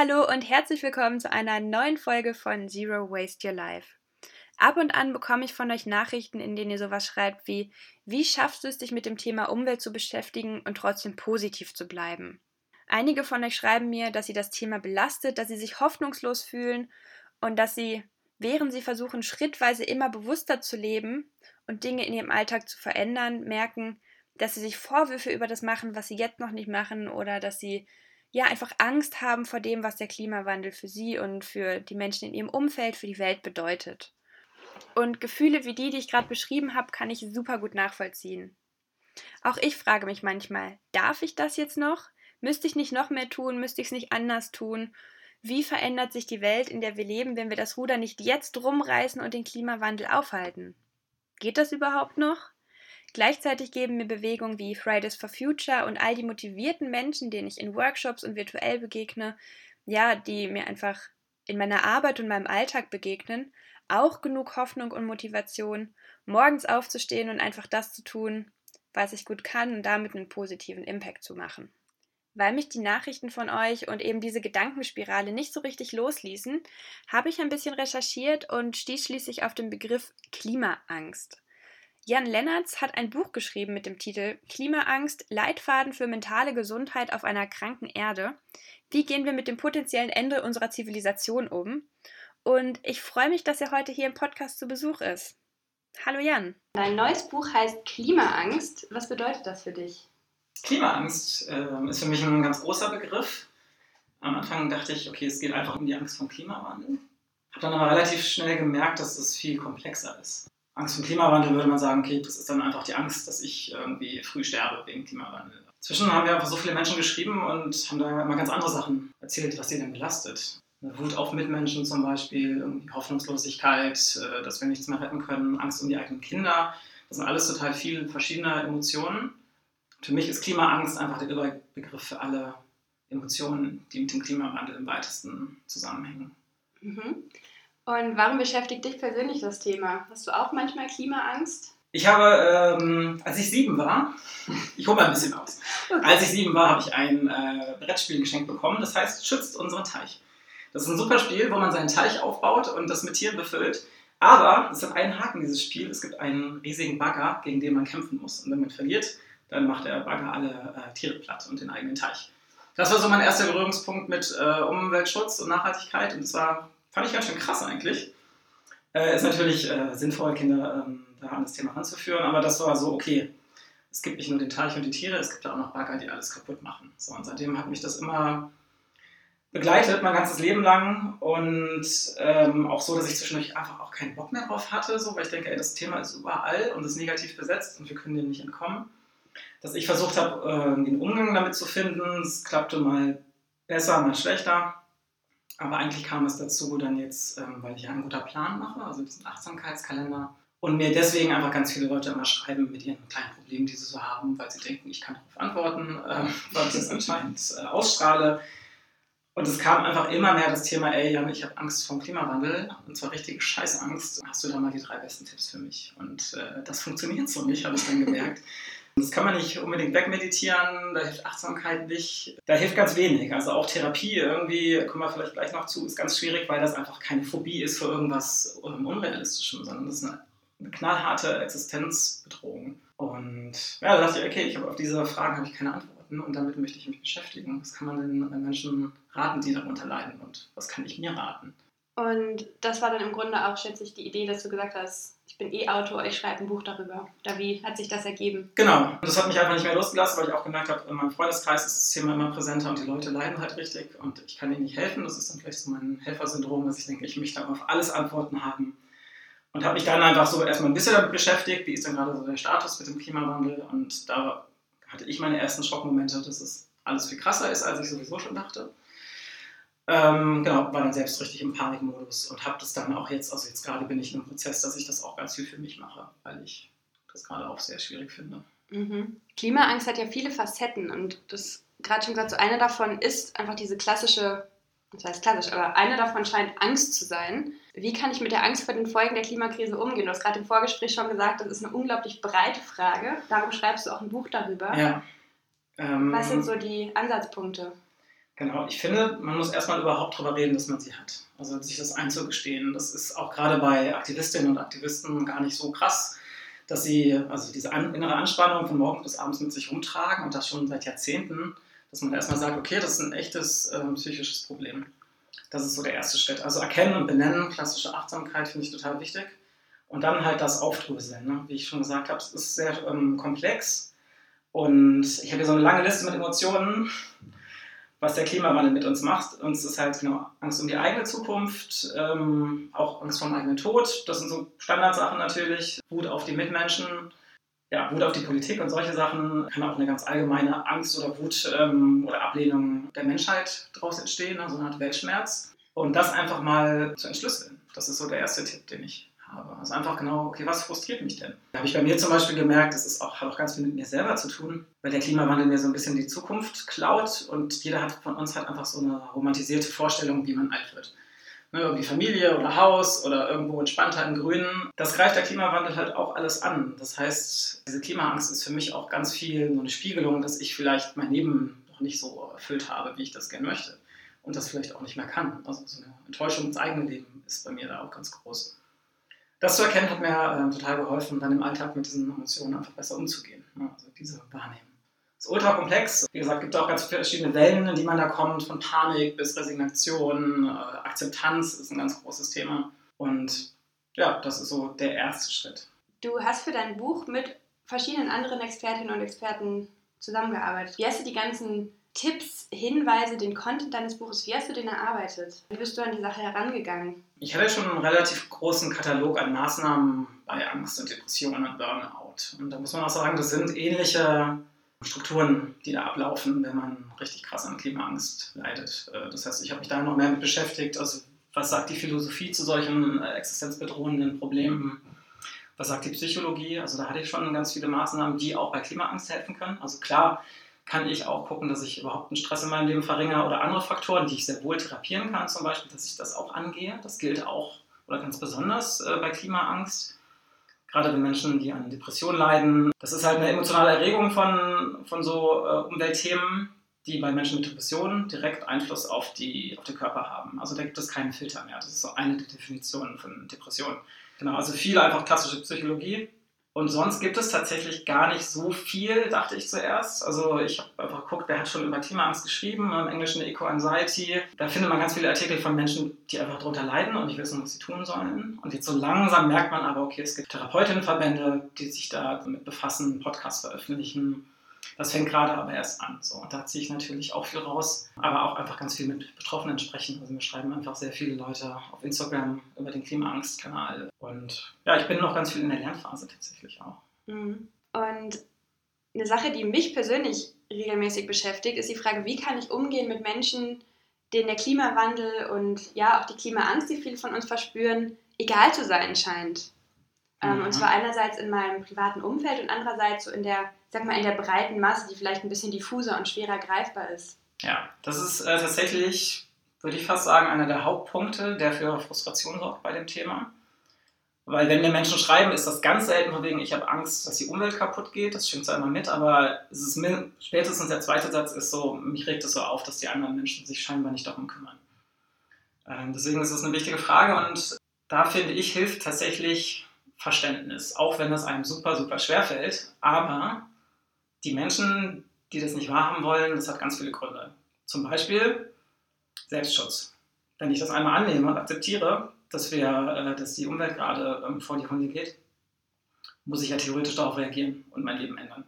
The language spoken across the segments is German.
Hallo und herzlich willkommen zu einer neuen Folge von Zero Waste Your Life. Ab und an bekomme ich von euch Nachrichten, in denen ihr sowas schreibt wie, wie schaffst du es, dich mit dem Thema Umwelt zu beschäftigen und trotzdem positiv zu bleiben? Einige von euch schreiben mir, dass sie das Thema belastet, dass sie sich hoffnungslos fühlen und dass sie, während sie versuchen, schrittweise immer bewusster zu leben und Dinge in ihrem Alltag zu verändern, merken, dass sie sich Vorwürfe über das machen, was sie jetzt noch nicht machen oder dass sie ja einfach Angst haben vor dem, was der Klimawandel für sie und für die Menschen in ihrem Umfeld, für die Welt bedeutet. Und Gefühle wie die, die ich gerade beschrieben habe, kann ich super gut nachvollziehen. Auch ich frage mich manchmal, darf ich das jetzt noch? Müsste ich nicht noch mehr tun? Müsste ich es nicht anders tun? Wie verändert sich die Welt, in der wir leben, wenn wir das Ruder nicht jetzt rumreißen und den Klimawandel aufhalten? Geht das überhaupt noch? Gleichzeitig geben mir Bewegungen wie Fridays for Future und all die motivierten Menschen, denen ich in Workshops und virtuell begegne, ja, die mir einfach in meiner Arbeit und meinem Alltag begegnen, auch genug Hoffnung und Motivation, morgens aufzustehen und einfach das zu tun, was ich gut kann und damit einen positiven Impact zu machen. Weil mich die Nachrichten von euch und eben diese Gedankenspirale nicht so richtig losließen, habe ich ein bisschen recherchiert und stieß schließlich auf den Begriff Klimaangst. Jan Lennertz hat ein Buch geschrieben mit dem Titel Klimaangst, Leitfaden für mentale Gesundheit auf einer kranken Erde. Wie gehen wir mit dem potenziellen Ende unserer Zivilisation um? Und ich freue mich, dass er heute hier im Podcast zu Besuch ist. Hallo Jan. Dein neues Buch heißt Klimaangst. Was bedeutet das für dich? Klimaangst äh, ist für mich ein ganz großer Begriff. Am Anfang dachte ich, okay, es geht einfach um die Angst vor Klimawandel. Habe dann aber relativ schnell gemerkt, dass es viel komplexer ist. Angst vor Klimawandel würde man sagen, okay, das ist dann einfach die Angst, dass ich irgendwie früh sterbe wegen Klimawandel. Inzwischen haben wir einfach so viele Menschen geschrieben und haben da immer ganz andere Sachen erzählt, was sie denn belastet. Eine Wut auf Mitmenschen zum Beispiel, Hoffnungslosigkeit, äh, dass wir nichts mehr retten können, Angst um die eigenen Kinder. Das sind alles total viele verschiedene Emotionen. Für mich ist Klimaangst einfach der Überbegriff für alle Emotionen, die mit dem Klimawandel im weitesten zusammenhängen. Mhm. Und warum beschäftigt dich persönlich das Thema? Hast du auch manchmal Klimaangst? Ich habe, ähm, als ich sieben war, ich hole mal ein bisschen aus. Okay. Als ich sieben war, habe ich ein äh, Brettspiel geschenkt bekommen, das heißt Schützt unseren Teich. Das ist ein super Spiel, wo man seinen Teich aufbaut und das mit Tieren befüllt. Aber es hat einen Haken, dieses Spiel. Es gibt einen riesigen Bagger, gegen den man kämpfen muss. Und wenn man verliert, dann macht der Bagger alle äh, Tiere platt und den eigenen Teich. Das war so mein erster Berührungspunkt mit äh, Umweltschutz und Nachhaltigkeit. Und zwar Fand ich ganz schön krass eigentlich. Äh, ist natürlich äh, sinnvoll, Kinder ähm, da an das Thema ranzuführen, aber das war so, okay, es gibt nicht nur den Teich und die Tiere, es gibt auch noch Bagger, die alles kaputt machen. So, und seitdem hat mich das immer begleitet, mein ganzes Leben lang und ähm, auch so, dass ich zwischendurch einfach auch keinen Bock mehr drauf hatte, so, weil ich denke, ey, das Thema ist überall und ist negativ besetzt und wir können dem nicht entkommen. Dass ich versucht habe, äh, den Umgang damit zu finden, es klappte mal besser, mal schlechter. Aber eigentlich kam es dazu dann jetzt, ähm, weil ich ja einen guter Plan mache, also diesen Achtsamkeitskalender. Und mir deswegen einfach ganz viele Leute immer schreiben mit ihren kleinen Problemen, die sie so haben, weil sie denken, ich kann darauf antworten, äh, weil ich das anscheinend äh, ausstrahle. Und es kam einfach immer mehr das Thema, ey Jan, ich habe Angst vor dem Klimawandel und zwar richtige Scheißangst. Hast du da mal die drei besten Tipps für mich? Und äh, das funktioniert so nicht, habe ich dann gemerkt. Das kann man nicht unbedingt wegmeditieren, da hilft Achtsamkeit nicht, da hilft ganz wenig. Also auch Therapie irgendwie, kommen wir vielleicht gleich noch zu, ist ganz schwierig, weil das einfach keine Phobie ist für irgendwas Unrealistischem, sondern das ist eine, eine knallharte Existenzbedrohung. Und ja, da dachte ich, okay, ich habe auf diese Fragen habe ich keine Antworten und damit möchte ich mich beschäftigen. Was kann man denn Menschen raten, die darunter leiden und was kann ich mir raten? Und das war dann im Grunde auch, schätze ich, die Idee, dass du gesagt hast, ich bin eh Autor, ich schreibe ein Buch darüber. Oder wie hat sich das ergeben? Genau, das hat mich einfach nicht mehr losgelassen, weil ich auch gemerkt habe, in meinem Freundeskreis ist das Thema immer präsenter und die Leute leiden halt richtig und ich kann ihnen nicht helfen. Das ist dann vielleicht so mein Helfersyndrom, dass ich denke, ich möchte auf alles Antworten haben. Und habe mich dann einfach so erstmal ein bisschen damit beschäftigt, wie ist denn gerade so der Status mit dem Klimawandel. Und da hatte ich meine ersten Schockmomente, dass es alles viel krasser ist, als ich sowieso schon dachte. Ähm, genau, war dann selbst richtig im Panikmodus und habe das dann auch jetzt, also jetzt gerade bin ich in einem Prozess, dass ich das auch ganz viel für mich mache, weil ich das gerade auch sehr schwierig finde. Mhm. Klimaangst hat ja viele Facetten und das gerade schon gesagt, so eine davon ist einfach diese klassische, das heißt klassisch, aber eine davon scheint Angst zu sein. Wie kann ich mit der Angst vor den Folgen der Klimakrise umgehen? Du hast gerade im Vorgespräch schon gesagt, das ist eine unglaublich breite Frage. Darum schreibst du auch ein Buch darüber. Ja. Ähm, Was sind so die Ansatzpunkte? Genau, ich finde, man muss erstmal überhaupt darüber reden, dass man sie hat. Also sich das einzugestehen. Das ist auch gerade bei Aktivistinnen und Aktivisten gar nicht so krass, dass sie also diese innere Anspannung von morgens bis abends mit sich rumtragen und das schon seit Jahrzehnten, dass man erstmal sagt, okay, das ist ein echtes ähm, psychisches Problem. Das ist so der erste Schritt. Also erkennen und benennen, klassische Achtsamkeit finde ich total wichtig. Und dann halt das Aufdröseln. Ne? Wie ich schon gesagt habe, es ist sehr ähm, komplex. Und ich habe hier so eine lange Liste mit Emotionen was der Klimawandel mit uns macht. Uns ist halt genau Angst um die eigene Zukunft, ähm, auch Angst vor dem eigenen Tod. Das sind so Standardsachen natürlich. Wut auf die Mitmenschen, ja, Wut auf die Politik und solche Sachen. Kann auch eine ganz allgemeine Angst oder Wut ähm, oder Ablehnung der Menschheit daraus entstehen, also eine Art Weltschmerz. Und das einfach mal zu entschlüsseln. Das ist so der erste Tipp, den ich habe. Also einfach genau, okay, was frustriert mich denn? Da habe ich bei mir zum Beispiel gemerkt, das ist auch, hat auch ganz viel mit mir selber zu tun, weil der Klimawandel mir so ein bisschen die Zukunft klaut und jeder hat von uns halt einfach so eine romantisierte Vorstellung, wie man alt wird. Ne, irgendwie Familie oder Haus oder irgendwo entspannter im Grünen. Das greift der Klimawandel halt auch alles an. Das heißt, diese Klimaangst ist für mich auch ganz viel so eine Spiegelung, dass ich vielleicht mein Leben noch nicht so erfüllt habe, wie ich das gerne möchte. Und das vielleicht auch nicht mehr kann. Also so eine Enttäuschung ins eigene Leben ist bei mir da auch ganz groß das zu erkennen hat mir äh, total geholfen, dann im Alltag mit diesen Emotionen einfach besser umzugehen. Ne? Also diese Wahrnehmung. Es ist ultra komplex. Wie gesagt, gibt auch ganz verschiedene Wellen, in die man da kommt, von Panik bis Resignation. Äh, Akzeptanz ist ein ganz großes Thema. Und ja, das ist so der erste Schritt. Du hast für dein Buch mit verschiedenen anderen Expertinnen und Experten zusammengearbeitet. Wie hast du die ganzen Tipps, Hinweise, den Content deines Buches, wie hast du den erarbeitet? Wie bist du an die Sache herangegangen? Ich hatte schon einen relativ großen Katalog an Maßnahmen bei Angst und Depressionen und Burnout. Und da muss man auch sagen, das sind ähnliche Strukturen, die da ablaufen, wenn man richtig krass an Klimaangst leidet. Äh, das heißt, ich habe mich da noch mehr mit beschäftigt. Also, was sagt die Philosophie zu solchen äh, existenzbedrohenden Problemen? Was sagt die Psychologie? Also, da hatte ich schon ganz viele Maßnahmen, die auch bei Klimaangst helfen können. Also, klar, kann ich auch gucken, dass ich überhaupt einen Stress in meinem Leben verringere oder andere Faktoren, die ich sehr wohl therapieren kann, zum Beispiel, dass ich das auch angehe. Das gilt auch oder ganz besonders äh, bei Klimaangst. Gerade wenn Menschen, die an Depressionen leiden. Das ist halt eine emotionale Erregung von, von so äh, Umweltthemen, die bei Menschen mit Depressionen direkt Einfluss auf, die, auf den Körper haben. Also da gibt es keinen Filter mehr. Das ist so eine der Definitionen von Depressionen. Genau, also viel einfach klassische Psychologie und sonst gibt es tatsächlich gar nicht so viel, dachte ich zuerst. Also ich habe einfach geguckt, wer hat schon über Klimaangst geschrieben, im Englischen Eco-Anxiety. Da findet man ganz viele Artikel von Menschen, die einfach darunter leiden und nicht wissen, was sie tun sollen. Und jetzt so langsam merkt man aber, okay, es gibt Therapeutinnenverbände, die sich da damit befassen, Podcasts veröffentlichen das fängt gerade aber erst an. So. Und da ziehe ich natürlich auch viel raus, aber auch einfach ganz viel mit Betroffenen sprechen. Also mir schreiben einfach sehr viele Leute auf Instagram über den Klimaangst-Kanal. Und ja, ich bin noch ganz viel in der Lernphase tatsächlich auch. Mhm. Und eine Sache, die mich persönlich regelmäßig beschäftigt, ist die Frage, wie kann ich umgehen mit Menschen, denen der Klimawandel und ja auch die Klimaangst, die viele von uns verspüren, egal zu sein scheint. Ähm, mhm. Und zwar einerseits in meinem privaten Umfeld und andererseits so in der sag mal, in der breiten Masse, die vielleicht ein bisschen diffuser und schwerer greifbar ist. Ja, das ist äh, tatsächlich, würde ich fast sagen, einer der Hauptpunkte, der für Frustration sorgt bei dem Thema. Weil wenn mir Menschen schreiben, ist das ganz selten von wegen, ich habe Angst, dass die Umwelt kaputt geht. Das stimmt zwar immer mit, aber es ist mir, spätestens der zweite Satz ist so, mich regt es so auf, dass die anderen Menschen sich scheinbar nicht darum kümmern. Ähm, deswegen ist es eine wichtige Frage und da finde ich, hilft tatsächlich Verständnis, auch wenn es einem super, super schwer fällt. Aber die Menschen, die das nicht wahrhaben wollen, das hat ganz viele Gründe. Zum Beispiel Selbstschutz. Wenn ich das einmal annehme und akzeptiere, dass, wir, äh, dass die Umwelt gerade ähm, vor die Hunde geht, muss ich ja theoretisch darauf reagieren und mein Leben ändern.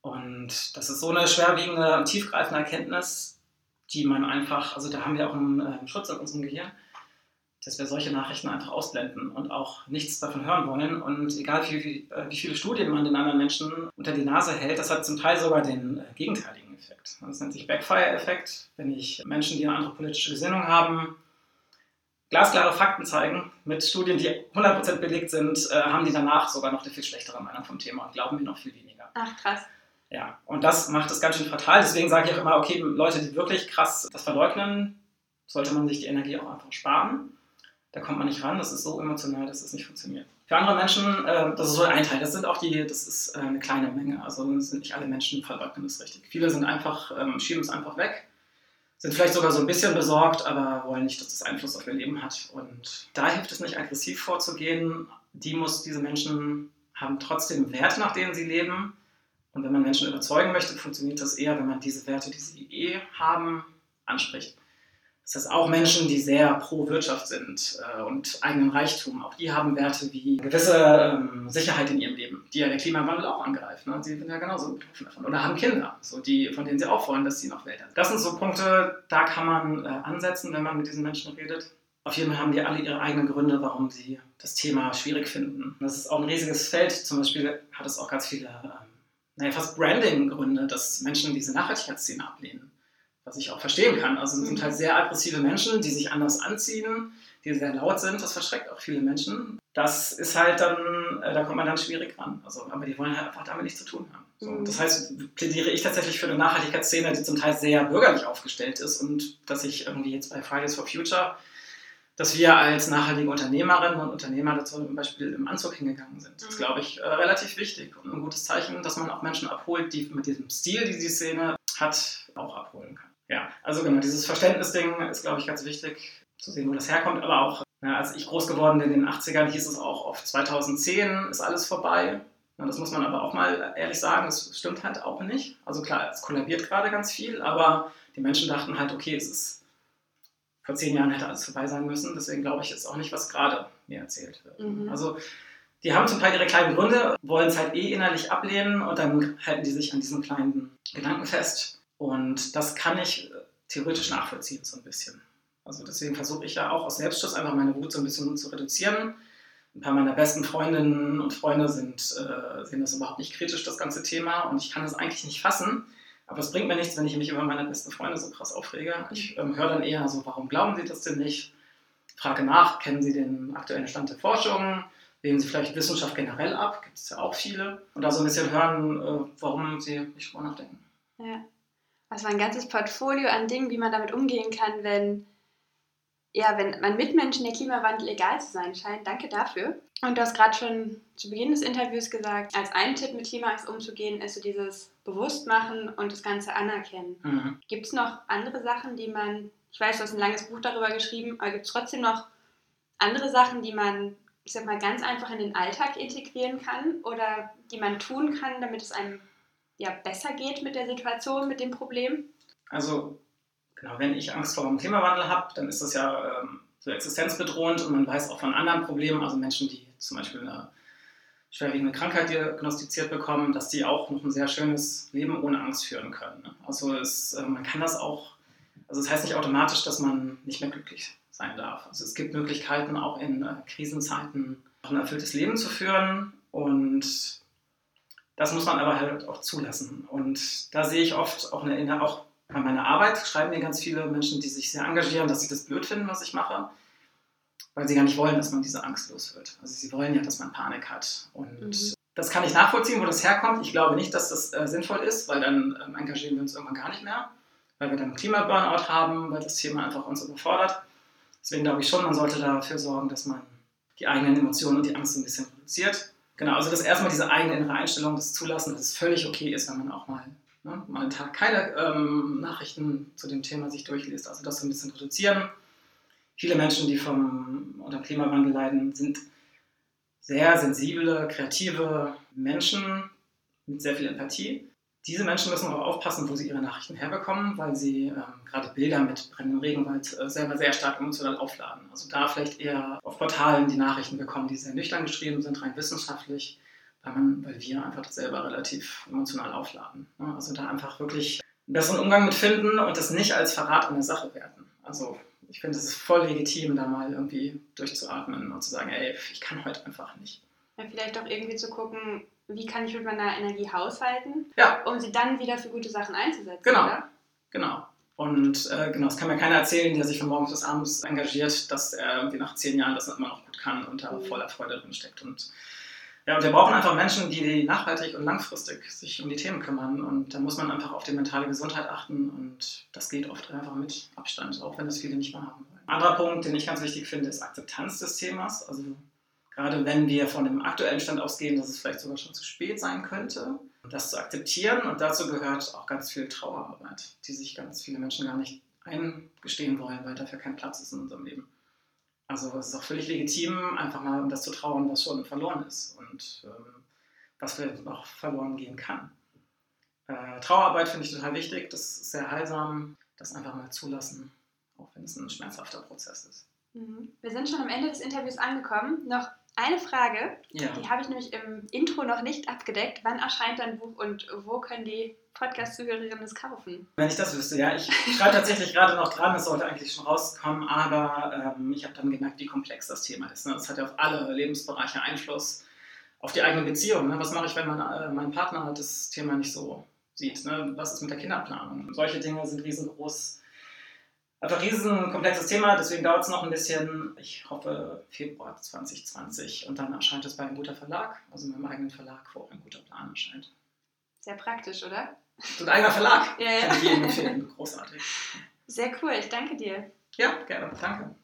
Und das ist so eine schwerwiegende, tiefgreifende Erkenntnis, die man einfach, also da haben wir auch einen, einen äh, Schutz in unserem Gehirn, dass wir solche Nachrichten einfach ausblenden und auch nichts davon hören wollen. Und egal wie, wie, äh, wie viele Studien man den anderen Menschen unter die Nase hält, das hat zum Teil sogar den äh, gegenteiligen Effekt. Das nennt sich Backfire-Effekt. Wenn ich Menschen, die eine andere politische Gesinnung haben, glasklare Fakten zeigen, mit Studien, die 100% belegt sind, äh, haben die danach sogar noch eine viel schlechtere Meinung vom Thema und glauben mir noch viel weniger. Ach, krass. Ja, und das macht es ganz schön fatal. Deswegen sage ich auch immer, okay, Leute, die wirklich krass das verleugnen, sollte man sich die Energie auch einfach sparen da kommt man nicht ran, das ist so emotional, dass es das nicht funktioniert. Für andere Menschen, äh, das ist so ein Teil, das sind auch die, das ist äh, eine kleine Menge, also sind nicht alle Menschen verleugnen das richtig. Viele sind einfach, ähm, schieben es einfach weg sind vielleicht sogar so ein bisschen besorgt, aber wollen nicht, dass das Einfluss auf ihr Leben hat. Und da hilft es nicht, aggressiv vorzugehen. Die muss, diese Menschen haben trotzdem Werte, nach denen sie leben. Und wenn man Menschen überzeugen möchte, funktioniert das eher, wenn man diese Werte, die sie eh haben, anspricht. Das heißt, auch Menschen, die sehr pro Wirtschaft sind äh, und eigenen Reichtum, auch die haben Werte wie gewisse ähm, Sicherheit in ihrem Leben, die ja der Klimawandel auch angreift. Ne? Sie sind ja genauso betroffen davon. Oder haben Kinder, so die, von denen sie auch wollen, dass sie noch Welt haben. Das sind so Punkte, da kann man äh, ansetzen, wenn man mit diesen Menschen redet. Auf jeden Fall haben die alle ihre eigenen Gründe, warum sie das Thema schwierig finden. Das ist auch ein riesiges Feld. Zum Beispiel hat es auch ganz viele, ähm, naja, fast Branding-Gründe, dass Menschen diese Nachhaltigkeitsszene ablehnen was ich auch verstehen kann. Also es sind halt sehr aggressive Menschen, die sich anders anziehen, die sehr laut sind. Das verschreckt auch viele Menschen. Das ist halt dann, äh, da kommt man dann schwierig ran. Also, aber die wollen halt einfach damit nichts zu tun haben. So, mhm. Das heißt, plädiere ich tatsächlich für eine Nachhaltigkeitsszene, die zum Teil sehr bürgerlich aufgestellt ist und dass ich irgendwie jetzt bei Fridays for Future, dass wir als nachhaltige Unternehmerinnen und Unternehmer dazu zum Beispiel im Anzug hingegangen sind. Das ist, mhm. glaube ich, äh, relativ wichtig und ein gutes Zeichen, dass man auch Menschen abholt, die mit diesem Stil, die die Szene hat, auch abholen kann. Ja, also genau, dieses Verständnisding ist, glaube ich, ganz wichtig zu sehen, wo das herkommt. Aber auch, ja, als ich groß geworden bin in den 80ern, hieß es auch oft, 2010 ist alles vorbei. Ja, das muss man aber auch mal ehrlich sagen, das stimmt halt auch nicht. Also klar, es kollabiert gerade ganz viel, aber die Menschen dachten halt, okay, es ist vor zehn Jahren hätte alles vorbei sein müssen. Deswegen glaube ich jetzt auch nicht, was gerade mir erzählt wird. Mhm. Also die haben zum Teil ihre kleinen Gründe, wollen es halt eh innerlich ablehnen und dann halten die sich an diesen kleinen Gedanken fest. Und das kann ich äh, theoretisch nachvollziehen, so ein bisschen. Also deswegen versuche ich ja auch aus Selbstschutz einfach meine Wut so ein bisschen zu reduzieren. Ein paar meiner besten Freundinnen und Freunde sind, äh, sehen das überhaupt nicht kritisch, das ganze Thema. Und ich kann das eigentlich nicht fassen. Aber es bringt mir nichts, wenn ich mich über meine besten Freunde so krass aufrege. Ich ähm, höre dann eher so, warum glauben sie das denn nicht? Frage nach, kennen sie den aktuellen Stand der Forschung? Lehnen sie vielleicht Wissenschaft generell ab? Gibt es ja auch viele. Und da so ein bisschen hören, äh, warum sie nicht drüber nachdenken. Ja. Also ein ganzes Portfolio an Dingen, wie man damit umgehen kann, wenn, ja, wenn man Mitmenschen der Klimawandel egal zu sein scheint. Danke dafür. Und du hast gerade schon zu Beginn des Interviews gesagt, als ein Tipp mit Klimaangst umzugehen, ist so dieses Bewusstmachen und das Ganze anerkennen. Mhm. Gibt es noch andere Sachen, die man, ich weiß, du hast ein langes Buch darüber geschrieben, aber gibt es trotzdem noch andere Sachen, die man, ich sag mal, ganz einfach in den Alltag integrieren kann oder die man tun kann, damit es einem ja, besser geht mit der Situation, mit dem Problem? Also, genau, wenn ich Angst vor dem Klimawandel habe, dann ist das ja ähm, so existenzbedrohend und man weiß auch von anderen Problemen, also Menschen, die zum Beispiel eine schwerwiegende Krankheit diagnostiziert bekommen, dass die auch noch ein sehr schönes Leben ohne Angst führen können. Ne? Also es, äh, man kann das auch, also es das heißt nicht automatisch, dass man nicht mehr glücklich sein darf. Also es gibt Möglichkeiten, auch in äh, Krisenzeiten ein erfülltes Leben zu führen und das muss man aber halt auch zulassen. Und da sehe ich oft auch, eine, auch bei meiner Arbeit, schreiben mir ganz viele Menschen, die sich sehr engagieren, dass sie das blöd finden, was ich mache, weil sie gar nicht wollen, dass man diese Angst los wird. Also sie wollen ja, dass man Panik hat. Und mhm. das kann ich nachvollziehen, wo das herkommt. Ich glaube nicht, dass das äh, sinnvoll ist, weil dann ähm, engagieren wir uns irgendwann gar nicht mehr, weil wir dann Klimaburnout haben, weil das Thema einfach uns überfordert. Deswegen glaube ich schon, man sollte dafür sorgen, dass man die eigenen Emotionen und die Angst ein bisschen reduziert Genau, also das erstmal diese eigene innere Einstellung, das Zulassen, dass es völlig okay ist, wenn man auch mal, ne, mal einen Tag keine ähm, Nachrichten zu dem Thema sich durchliest. Also das so ein bisschen reduzieren. Viele Menschen, die vom unter Klimawandel leiden, sind sehr sensible, kreative Menschen mit sehr viel Empathie. Diese Menschen müssen auch aufpassen, wo sie ihre Nachrichten herbekommen, weil sie ähm, gerade Bilder mit brennendem Regenwald äh, selber sehr stark emotional aufladen. Also da vielleicht eher auf Portalen die Nachrichten bekommen, die sehr nüchtern geschrieben sind, rein wissenschaftlich, weil, man, weil wir einfach das selber relativ emotional aufladen. Ne? Also da einfach wirklich einen besseren Umgang mit finden und das nicht als Verrat an der Sache werten. Also ich finde, es ist voll legitim, da mal irgendwie durchzuatmen und zu sagen, ey, ich kann heute einfach nicht. Ja, vielleicht auch irgendwie zu gucken, wie kann ich mit meiner Energie haushalten, ja. um sie dann wieder für gute Sachen einzusetzen. Genau, oder? genau. Und äh, genau, es kann mir keiner erzählen, der sich von morgens bis abends engagiert, dass er irgendwie nach zehn Jahren das immer noch gut kann und da mhm. voller Freude drin steckt. Und ja, und wir brauchen einfach Menschen, die nachhaltig und langfristig sich um die Themen kümmern. Und da muss man einfach auf die mentale Gesundheit achten. Und das geht oft einfach mit Abstand, auch wenn das viele nicht wahrhaben wollen. Ein anderer Punkt, den ich ganz wichtig finde, ist Akzeptanz des Themas. Also Gerade wenn wir von dem aktuellen Stand ausgehen, dass es vielleicht sogar schon zu spät sein könnte, das zu akzeptieren. Und dazu gehört auch ganz viel Trauerarbeit, die sich ganz viele Menschen gar nicht eingestehen wollen, weil dafür kein Platz ist in unserem Leben. Also es ist auch völlig legitim, einfach mal um das zu trauen, was schon verloren ist und ähm, was vielleicht auch verloren gehen kann. Äh, Trauerarbeit finde ich total wichtig, das ist sehr heilsam, das einfach mal zulassen, auch wenn es ein schmerzhafter Prozess ist. Mhm. Wir sind schon am Ende des Interviews angekommen. Noch eine Frage, Ja. die habe ich nämlich im Intro noch nicht abgedeckt. Wann erscheint dein Buch und wo können die Podcast-Zuhörerinnen es kaufen? Wenn ich das wüsste, ja. Ich schreibe tatsächlich gerade noch dran, es sollte eigentlich schon rauskommen, aber ähm, ich habe dann gemerkt, wie komplex das Thema ist. Ne? Das hat ja auf alle Lebensbereiche Einfluss, auf die eigene Beziehung. Ne? Was mache ich, wenn mein, äh, mein Partner das Thema nicht so sieht? Ne? Was ist mit der Kinderplanung? Solche Dinge sind riesengroß. Einfach riesen komplexes Thema, deswegen dauert es noch ein bisschen. Ich hoffe Februar 2020 und dann erscheint es bei einem guter Verlag, also meinem eigenen Verlag, wo ein guter Plan erscheint. Sehr praktisch, oder? So ein eigener Verlag, Ja, ja. kann ich jedem empfehlen. Großartig. Sehr cool, ich danke dir. Ja, gerne. Danke.